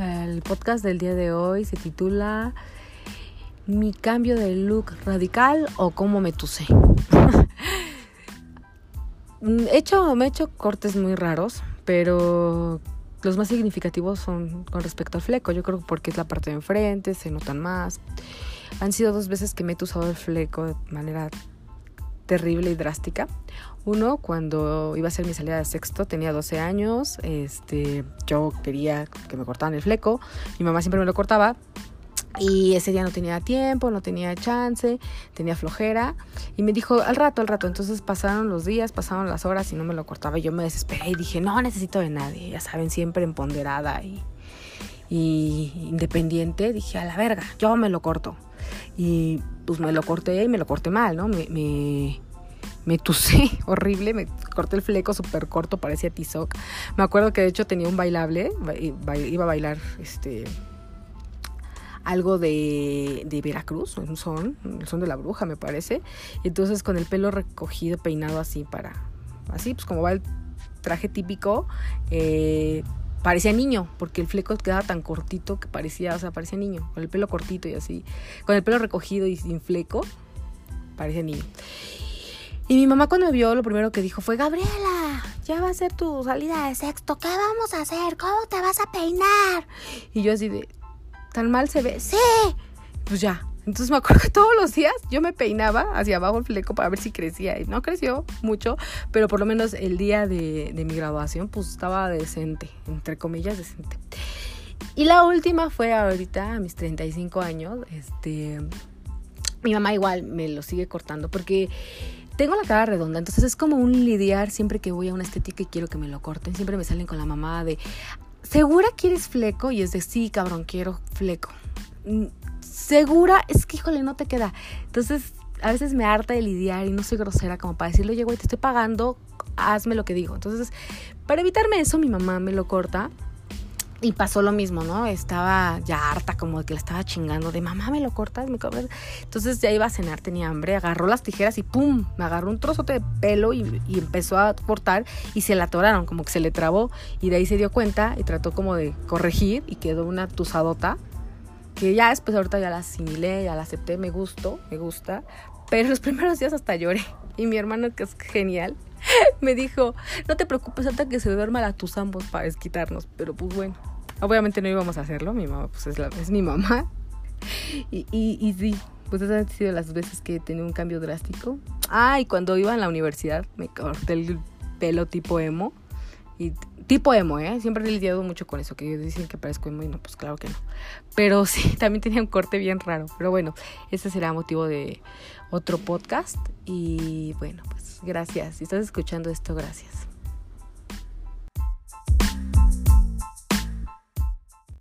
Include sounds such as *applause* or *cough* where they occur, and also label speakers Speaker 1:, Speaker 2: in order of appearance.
Speaker 1: El podcast del día de hoy se titula Mi cambio de look radical o cómo me tuse. *laughs* hecho, me he hecho cortes muy raros, pero los más significativos son con respecto al fleco. Yo creo porque es la parte de enfrente, se notan más. Han sido dos veces que me he usado el fleco de manera terrible y drástica. Uno, cuando iba a hacer mi salida de sexto, tenía 12 años, este, yo quería que me cortaran el fleco, mi mamá siempre me lo cortaba, y ese día no tenía tiempo, no tenía chance, tenía flojera. Y me dijo, al rato, al rato. Entonces pasaron los días, pasaron las horas y no me lo cortaba. Y yo me desesperé y dije, no necesito de nadie. Ya saben, siempre empoderada y, y independiente. Dije, a la verga, yo me lo corto. Y pues me lo corté y me lo corté mal, ¿no? Me, me tusé *laughs* horrible, me corté el fleco súper corto, parecía tizoc. Me acuerdo que de hecho tenía un bailable, iba a bailar este algo de, de Veracruz, un son, el son de la bruja me parece. Y entonces con el pelo recogido, peinado así para, así pues como va el traje típico, eh, parecía niño, porque el fleco quedaba tan cortito que parecía, o sea, parecía niño, con el pelo cortito y así, con el pelo recogido y sin fleco, parecía niño. Y mi mamá cuando me vio, lo primero que dijo fue, Gabriela, ya va a ser tu salida de sexto, ¿qué vamos a hacer? ¿Cómo te vas a peinar? Y yo así de, ¿tan mal se ve? Sí. Pues ya. Entonces me acuerdo que todos los días yo me peinaba hacia abajo el fleco para ver si crecía. Y no creció mucho, pero por lo menos el día de, mi graduación pues estaba decente, entre comillas decente. Y la última fue ahorita a mis 35 años. Este, mi mamá igual me lo sigue cortando porque tengo la cara redonda, entonces es como un lidiar siempre que voy a una estética y quiero que me lo corten. Siempre me salen con la mamá de, ¿segura quieres fleco? Y es de, sí, cabrón, quiero fleco. Mm, ¿Segura? Es que, híjole, no te queda. Entonces, a veces me harta de lidiar y no soy grosera como para decirle, oye, güey, te estoy pagando, hazme lo que digo. Entonces, para evitarme eso, mi mamá me lo corta y pasó lo mismo, ¿no? Estaba ya harta, como de que la estaba chingando, de mamá, me lo cortas, me cobras. Entonces ya iba a cenar, tenía hambre, agarró las tijeras y ¡pum! Me agarró un trozote de pelo y, empezó a cortar y se la atoraron, como que se le trabó. Y de ahí se dio cuenta y trató como de corregir y quedó una tusadota. Que ya después ahorita ya la asimilé, ya la acepté, me gustó, me gusta. Pero los *laughs* primeros días hasta lloré. Y mi hermano, que es genial, *laughs* me dijo, no te preocupes hasta que se duerma la tus ambos para desquitarnos. Pero pues bueno, obviamente no íbamos a hacerlo, mi mamá pues es, la, mi mamá. *laughs* Y, y, sí, pues esas han sido las veces que he tenido un cambio drástico. Ah, y cuando iba a la universidad me corté el pelo tipo emo. Y tipo emo, ¿eh? Siempre he lidiado mucho con eso, que dicen que parezco emo y no, pues claro que no. Pero *laughs* sí, también tenía un corte bien raro. Pero bueno, ese será motivo de otro podcast. Y bueno, pues gracias. Si estás escuchando esto, gracias.